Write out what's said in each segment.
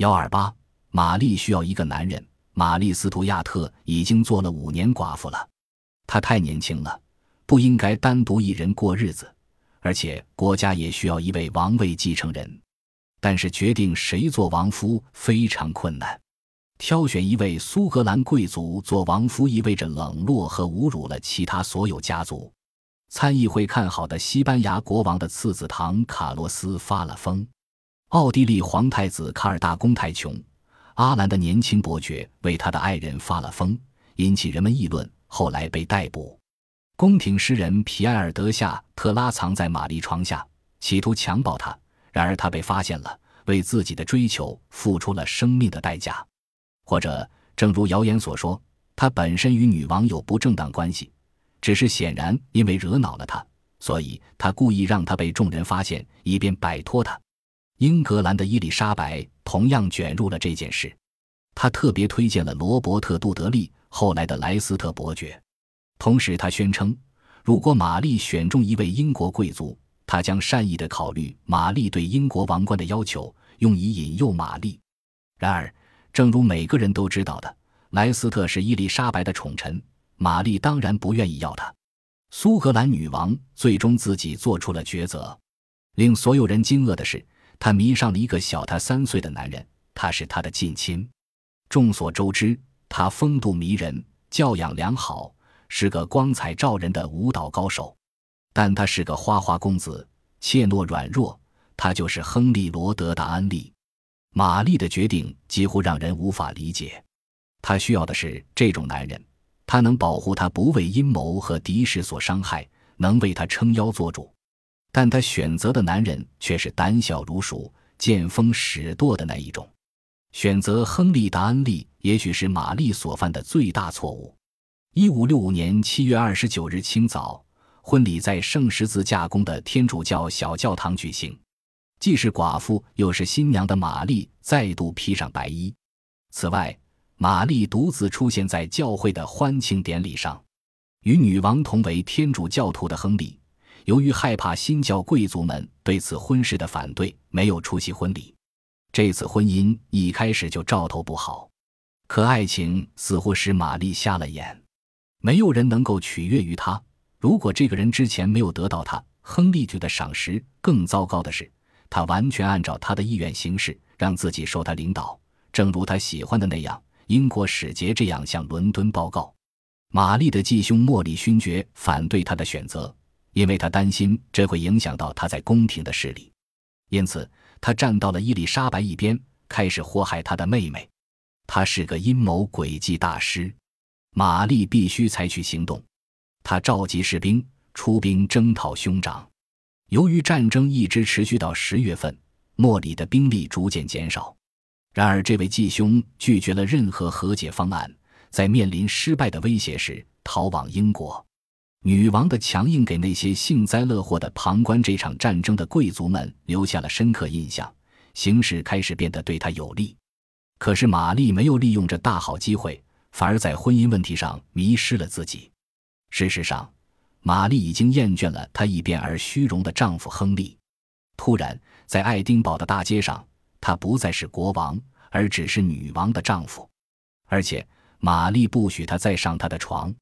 幺二八，玛丽需要一个男人。玛丽·斯图亚特已经做了五年寡妇了，她太年轻了，不应该单独一人过日子，而且国家也需要一位王位继承人。但是决定谁做王夫非常困难，挑选一位苏格兰贵族做王夫意味着冷落和侮辱了其他所有家族。参议会看好的西班牙国王的次子唐卡洛斯发了疯，奥地利皇太子卡尔大公太穷。阿兰的年轻伯爵为他的爱人发了疯，引起人们议论，后来被逮捕。宫廷诗人皮埃尔·德夏特拉藏在玛丽床下，企图强暴她，然而他被发现了，为自己的追求付出了生命的代价。或者，正如谣言所说，他本身与女王有不正当关系，只是显然因为惹恼了她，所以他故意让她被众人发现，以便摆脱她。英格兰的伊丽莎白同样卷入了这件事，他特别推荐了罗伯特·杜德利，后来的莱斯特伯爵。同时，他宣称，如果玛丽选中一位英国贵族，他将善意地考虑玛丽对英国王冠的要求，用以引诱玛丽。然而，正如每个人都知道的，莱斯特是伊丽莎白的宠臣，玛丽当然不愿意要他。苏格兰女王最终自己做出了抉择。令所有人惊愕的是。他迷上了一个小他三岁的男人，他是他的近亲。众所周知，他风度迷人，教养良好，是个光彩照人的舞蹈高手。但他是个花花公子，怯懦软弱。他就是亨利·罗德·达安利。玛丽的决定几乎让人无法理解。她需要的是这种男人，他能保护她不为阴谋和敌视所伤害，能为她撑腰做主。但他选择的男人却是胆小如鼠、见风使舵的那一种。选择亨利·达恩利，也许是玛丽所犯的最大错误。一五六五年七月二十九日清早，婚礼在圣十字架宫的天主教小教堂举行。既是寡妇又是新娘的玛丽再度披上白衣。此外，玛丽独自出现在教会的欢庆典礼上，与女王同为天主教徒的亨利。由于害怕新教贵族们对此婚事的反对，没有出席婚礼。这次婚姻一开始就兆头不好，可爱情似乎使玛丽瞎了眼。没有人能够取悦于她。如果这个人之前没有得到他亨利爵的赏识，更糟糕的是，他完全按照他的意愿行事，让自己受他领导，正如他喜欢的那样。英国使节这样向伦敦报告：玛丽的继兄莫里勋爵反对他的选择。因为他担心这会影响到他在宫廷的势力，因此他站到了伊丽莎白一边，开始祸害他的妹妹。他是个阴谋诡计大师，玛丽必须采取行动。他召集士兵出兵征讨兄长。由于战争一直持续到十月份，莫里的兵力逐渐减少。然而，这位继兄拒绝了任何和解方案，在面临失败的威胁时逃往英国。女王的强硬给那些幸灾乐祸的旁观这场战争的贵族们留下了深刻印象，形势开始变得对她有利。可是玛丽没有利用这大好机会，反而在婚姻问题上迷失了自己。事实上，玛丽已经厌倦了她一变而虚荣的丈夫亨利。突然，在爱丁堡的大街上，他不再是国王，而只是女王的丈夫，而且玛丽不许他再上她的床。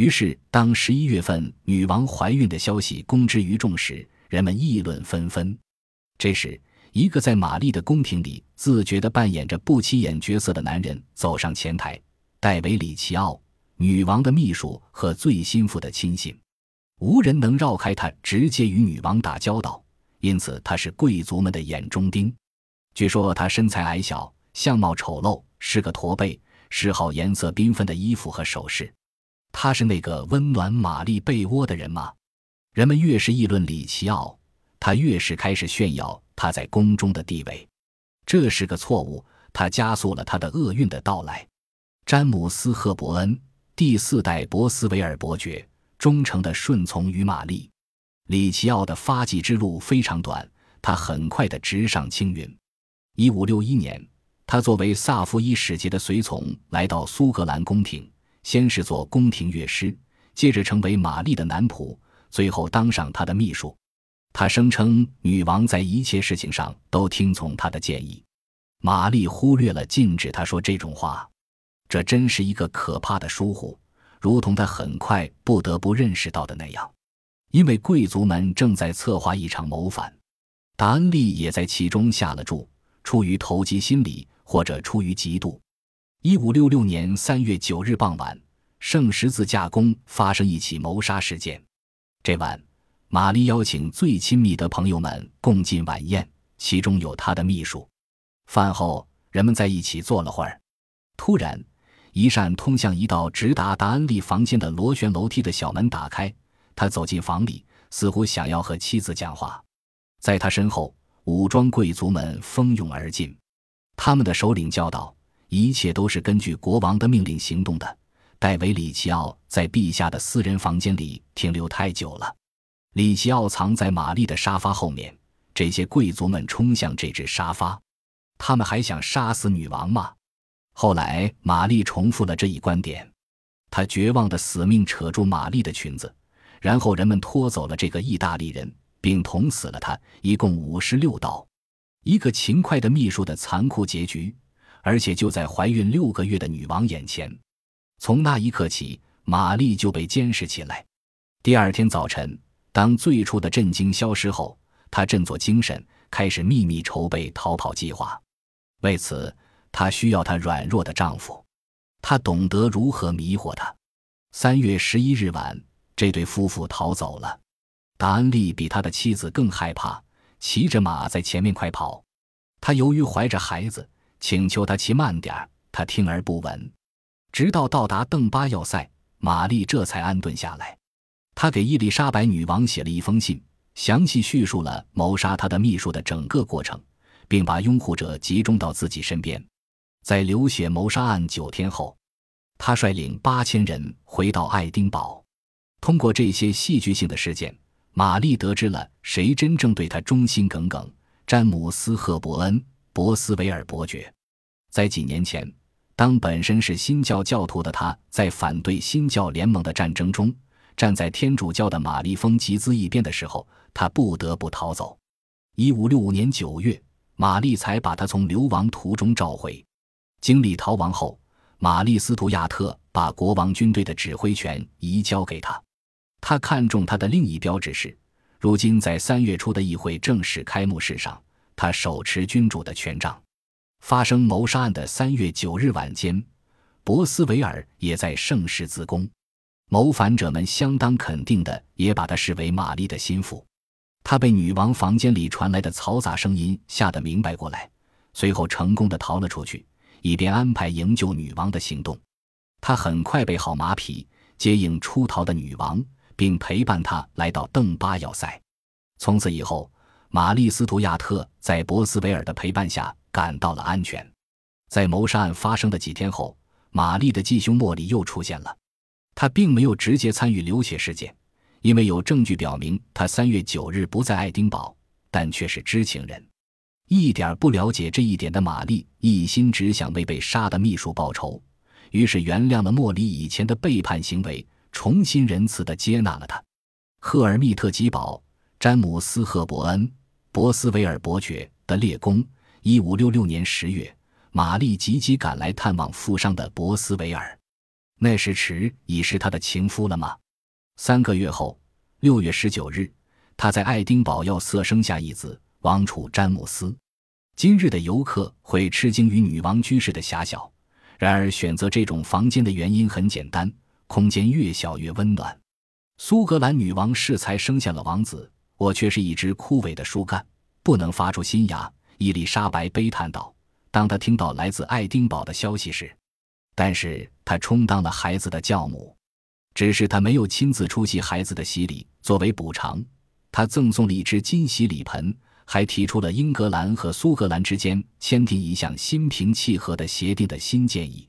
于是，当十一月份女王怀孕的消息公之于众时，人们议论纷纷。这时，一个在玛丽的宫廷里自觉地扮演着不起眼角色的男人走上前台——戴维·里奇奥，女王的秘书和最心腹的亲信。无人能绕开他，直接与女王打交道，因此他是贵族们的眼中钉。据说他身材矮小，相貌丑陋，是个驼背，嗜好颜色缤纷的衣服和首饰。他是那个温暖玛丽被窝的人吗？人们越是议论里奇奥，他越是开始炫耀他在宫中的地位。这是个错误，他加速了他的厄运的到来。詹姆斯·赫伯恩，第四代博斯维尔伯爵，忠诚的顺从于玛丽。里奇奥的发迹之路非常短，他很快的直上青云。一五六一年，他作为萨伏伊使节的随从来到苏格兰宫廷。先是做宫廷乐师，接着成为玛丽的男仆，最后当上她的秘书。他声称女王在一切事情上都听从他的建议。玛丽忽略了禁止他说这种话，这真是一个可怕的疏忽，如同他很快不得不认识到的那样，因为贵族们正在策划一场谋反，达恩利也在其中下了注，出于投机心理或者出于嫉妒。一五六六年三月九日傍晚，圣十字架宫发生一起谋杀事件。这晚，玛丽邀请最亲密的朋友们共进晚宴，其中有她的秘书。饭后，人们在一起坐了会儿。突然，一扇通向一道直达达恩利房间的螺旋楼梯的小门打开，他走进房里，似乎想要和妻子讲话。在他身后，武装贵族们蜂拥而进，他们的首领叫道。一切都是根据国王的命令行动的。戴维·里奇奥在陛下的私人房间里停留太久了。里奇奥藏在玛丽的沙发后面。这些贵族们冲向这只沙发。他们还想杀死女王吗？后来，玛丽重复了这一观点。她绝望的死命扯住玛丽的裙子，然后人们拖走了这个意大利人，并捅死了他，一共五十六刀。一个勤快的秘书的残酷结局。而且就在怀孕六个月的女王眼前，从那一刻起，玛丽就被监视起来。第二天早晨，当最初的震惊消失后，她振作精神，开始秘密筹备逃跑计划。为此，她需要她软弱的丈夫，她懂得如何迷惑他。三月十一日晚，这对夫妇逃走了。达恩利比他的妻子更害怕，骑着马在前面快跑。他由于怀着孩子。请求他骑慢点儿，他听而不闻。直到到达邓巴要塞，玛丽这才安顿下来。她给伊丽莎白女王写了一封信，详细叙述了谋杀她的秘书的整个过程，并把拥护者集中到自己身边。在流血谋杀案九天后，他率领八千人回到爱丁堡。通过这些戏剧性的事件，玛丽得知了谁真正对她忠心耿耿——詹姆斯·赫伯恩。博斯维尔伯爵，在几年前，当本身是新教教徒的他，在反对新教联盟的战争中，站在天主教的玛丽峰集资一边的时候，他不得不逃走。一五六五年九月，玛丽才把他从流亡途中召回。经历逃亡后，玛丽斯图亚特把国王军队的指挥权移交给他。他看中他的另一标志是，如今在三月初的议会正式开幕式上。他手持君主的权杖。发生谋杀案的三月九日晚间，博斯维尔也在圣十字宫。谋反者们相当肯定的也把他视为玛丽的心腹。他被女王房间里传来的嘈杂声音吓得明白过来，随后成功的逃了出去，以便安排营救女王的行动。他很快备好马匹，接应出逃的女王，并陪伴她来到邓巴要塞。从此以后。玛丽斯图亚特在博斯维尔的陪伴下感到了安全。在谋杀案发生的几天后，玛丽的继兄莫里又出现了。他并没有直接参与流血事件，因为有证据表明他三月九日不在爱丁堡，但却是知情人。一点不了解这一点的玛丽一心只想为被杀的秘书报仇，于是原谅了莫里以前的背叛行为，重新仁慈地接纳了他。赫尔密特吉堡，詹姆斯·赫伯恩。博斯维尔伯爵的列公。一五六六年十月，玛丽急急赶来探望负伤的博斯维尔。那时迟已是他的情夫了吗？三个月后，六月十九日，他在爱丁堡要塞生下一子，王储詹姆斯。今日的游客会吃惊于女王居室的狭小，然而选择这种房间的原因很简单：空间越小越温暖。苏格兰女王适才生下了王子。我却是一只枯萎的树干，不能发出新芽。伊丽莎白悲叹道：“当她听到来自爱丁堡的消息时，但是她充当了孩子的教母，只是她没有亲自出席孩子的洗礼。作为补偿，她赠送了一只金洗礼盆，还提出了英格兰和苏格兰之间签订一项心平气和的协定的新建议。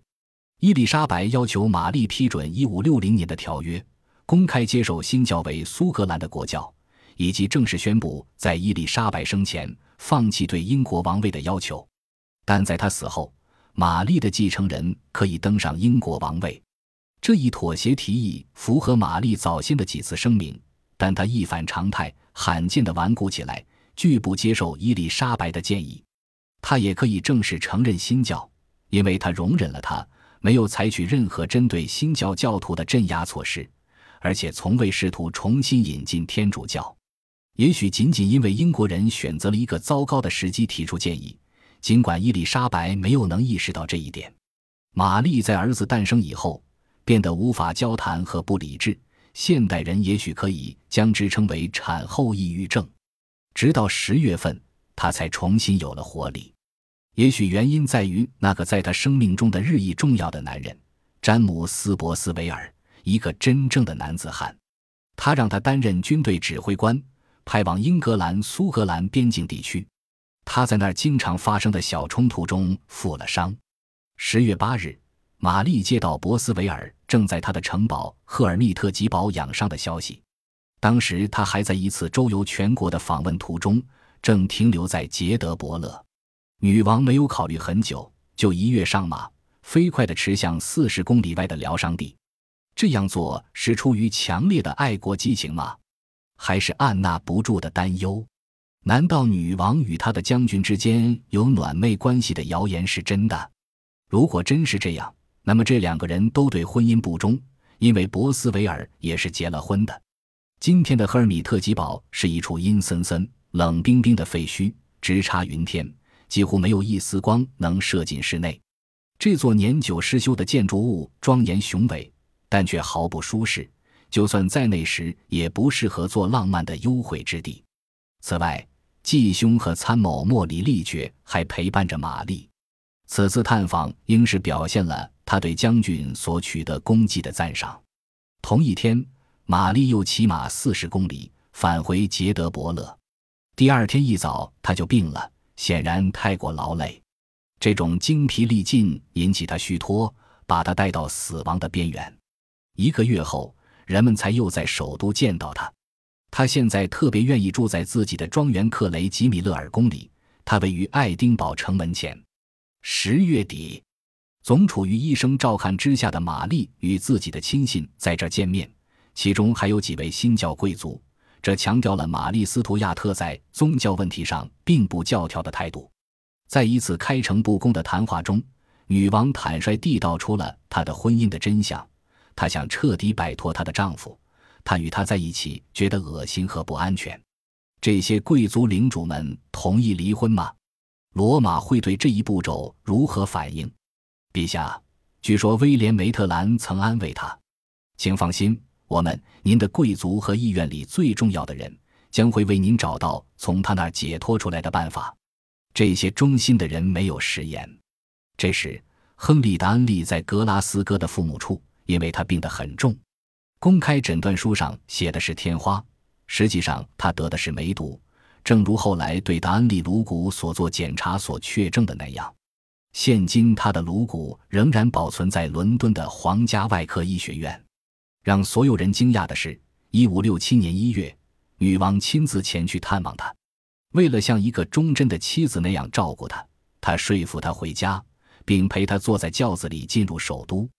伊丽莎白要求玛丽批准1560年的条约，公开接受新教为苏格兰的国教。”以及正式宣布在伊丽莎白生前放弃对英国王位的要求，但在他死后，玛丽的继承人可以登上英国王位。这一妥协提议符合玛丽早先的几次声明，但她一反常态，罕见的顽固起来，拒不接受伊丽莎白的建议。她也可以正式承认新教，因为她容忍了他，没有采取任何针对新教教徒的镇压措施，而且从未试图重新引进天主教。也许仅仅因为英国人选择了一个糟糕的时机提出建议，尽管伊丽莎白没有能意识到这一点。玛丽在儿子诞生以后变得无法交谈和不理智，现代人也许可以将之称为产后抑郁症。直到十月份，她才重新有了活力。也许原因在于那个在她生命中的日益重要的男人——詹姆斯·博斯维尔，一个真正的男子汉。他让他担任军队指挥官。派往英格兰苏格兰边境地区，他在那儿经常发生的小冲突中负了伤。十月八日，玛丽接到博斯维尔正在他的城堡赫尔密特吉堡养伤的消息。当时他还在一次周游全国的访问途中，正停留在杰德伯勒。女王没有考虑很久，就一跃上马，飞快地驰向四十公里外的疗伤地。这样做是出于强烈的爱国激情吗？还是按捺不住的担忧？难道女王与她的将军之间有暖昧关系的谣言是真的？如果真是这样，那么这两个人都对婚姻不忠，因为博斯维尔也是结了婚的。今天的赫尔米特吉堡是一处阴森森、冷冰冰的废墟，直插云天，几乎没有一丝光能射进室内。这座年久失修的建筑物庄严雄伟，但却毫不舒适。就算在那时，也不适合做浪漫的幽会之地。此外，继兄和参谋莫里利爵还陪伴着玛丽。此次探访应是表现了他对将军所取得功绩的赞赏。同一天，玛丽又骑马四十公里返回杰德伯勒。第二天一早，他就病了，显然太过劳累。这种精疲力尽引起他虚脱，把他带到死亡的边缘。一个月后。人们才又在首都见到他。他现在特别愿意住在自己的庄园克雷吉米勒尔宫里，它位于爱丁堡城门前。十月底，总处于医生照看之下的玛丽与自己的亲信在这见面，其中还有几位新教贵族。这强调了玛丽斯图亚特在宗教问题上并不教条的态度。在一次开诚布公的谈话中，女王坦率地道出了她的婚姻的真相。她想彻底摆脱她的丈夫，她与他在一起觉得恶心和不安全。这些贵族领主们同意离婚吗？罗马会对这一步骤如何反应？陛下，据说威廉梅特兰曾安慰他：“请放心，我们您的贵族和议院里最重要的人将会为您找到从他那儿解脱出来的办法。”这些忠心的人没有食言。这时，亨利·达恩利在格拉斯哥的父母处。因为他病得很重，公开诊断书上写的是天花，实际上他得的是梅毒，正如后来对达恩利颅骨所做检查所确证的那样。现今他的颅骨仍然保存在伦敦的皇家外科医学院。让所有人惊讶的是，一五六七年一月，女王亲自前去探望他，为了像一个忠贞的妻子那样照顾他，他说服他回家，并陪他坐在轿子里进入首都。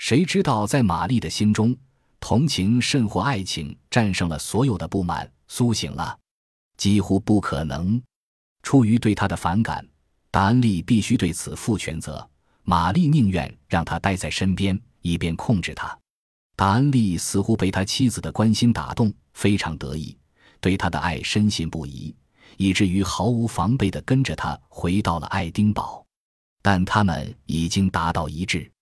谁知道，在玛丽的心中，同情甚或爱情战胜了所有的不满，苏醒了。几乎不可能。出于对他的反感，达恩利必须对此负全责。玛丽宁愿让他待在身边，以便控制他。达恩利似乎被他妻子的关心打动，非常得意，对他的爱深信不疑，以至于毫无防备地跟着他回到了爱丁堡。但他们已经达到一致。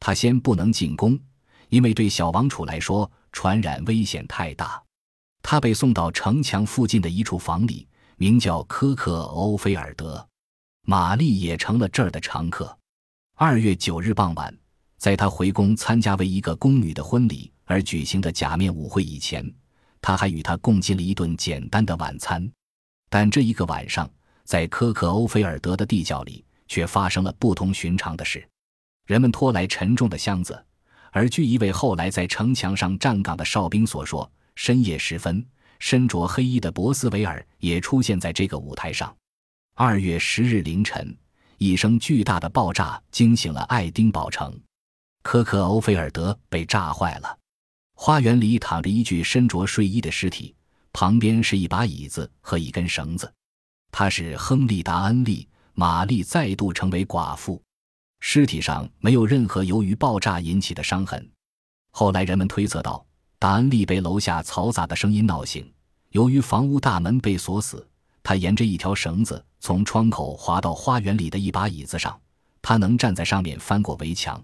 他先不能进宫，因为对小王储来说，传染危险太大。他被送到城墙附近的一处房里，名叫科克欧菲尔德。玛丽也成了这儿的常客。二月九日傍晚，在他回宫参加为一个宫女的婚礼而举行的假面舞会以前，他还与她共进了一顿简单的晚餐。但这一个晚上，在科克欧菲尔德的地窖里，却发生了不同寻常的事。人们拖来沉重的箱子，而据一位后来在城墙上站岗的哨兵所说，深夜时分，身着黑衣的博斯维尔也出现在这个舞台上。二月十日凌晨，一声巨大的爆炸惊醒了爱丁堡城，科克欧菲尔德被炸坏了。花园里躺着一具身着睡衣的尸体，旁边是一把椅子和一根绳子。他是亨利·达恩利。玛丽再度成为寡妇。尸体上没有任何由于爆炸引起的伤痕。后来人们推测到，达恩利被楼下嘈杂的声音闹醒。由于房屋大门被锁死，他沿着一条绳子从窗口滑到花园里的一把椅子上。他能站在上面翻过围墙，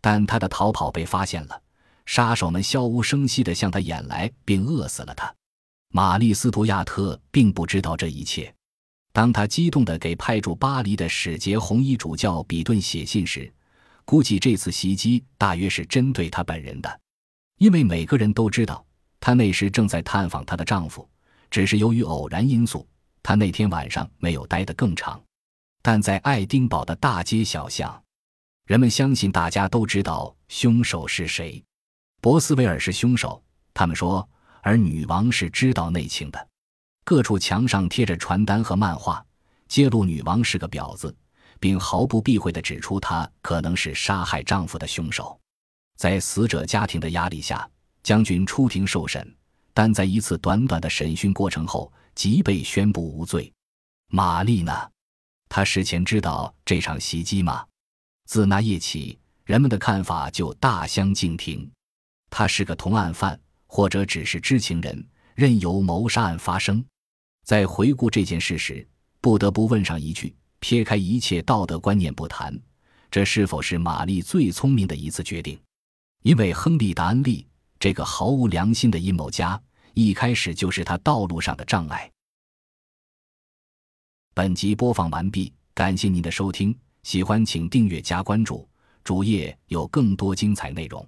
但他的逃跑被发现了。杀手们悄无声息地向他演来，并饿死了他。玛丽·斯图亚特并不知道这一切。当他激动地给派驻巴黎的使节红衣主教比顿写信时，估计这次袭击大约是针对他本人的，因为每个人都知道他那时正在探访她的丈夫。只是由于偶然因素，他那天晚上没有待得更长。但在爱丁堡的大街小巷，人们相信大家都知道凶手是谁。博斯维尔是凶手，他们说，而女王是知道内情的。各处墙上贴着传单和漫画，揭露女王是个婊子，并毫不避讳地指出她可能是杀害丈夫的凶手。在死者家庭的压力下，将军出庭受审，但在一次短短的审讯过程后即被宣布无罪。玛丽呢？她事前知道这场袭击吗？自那夜起，人们的看法就大相径庭。他是个同案犯，或者只是知情人，任由谋杀案发生。在回顾这件事时，不得不问上一句：撇开一切道德观念不谈，这是否是玛丽最聪明的一次决定？因为亨利·达恩利这个毫无良心的阴谋家，一开始就是他道路上的障碍。本集播放完毕，感谢您的收听，喜欢请订阅加关注，主页有更多精彩内容。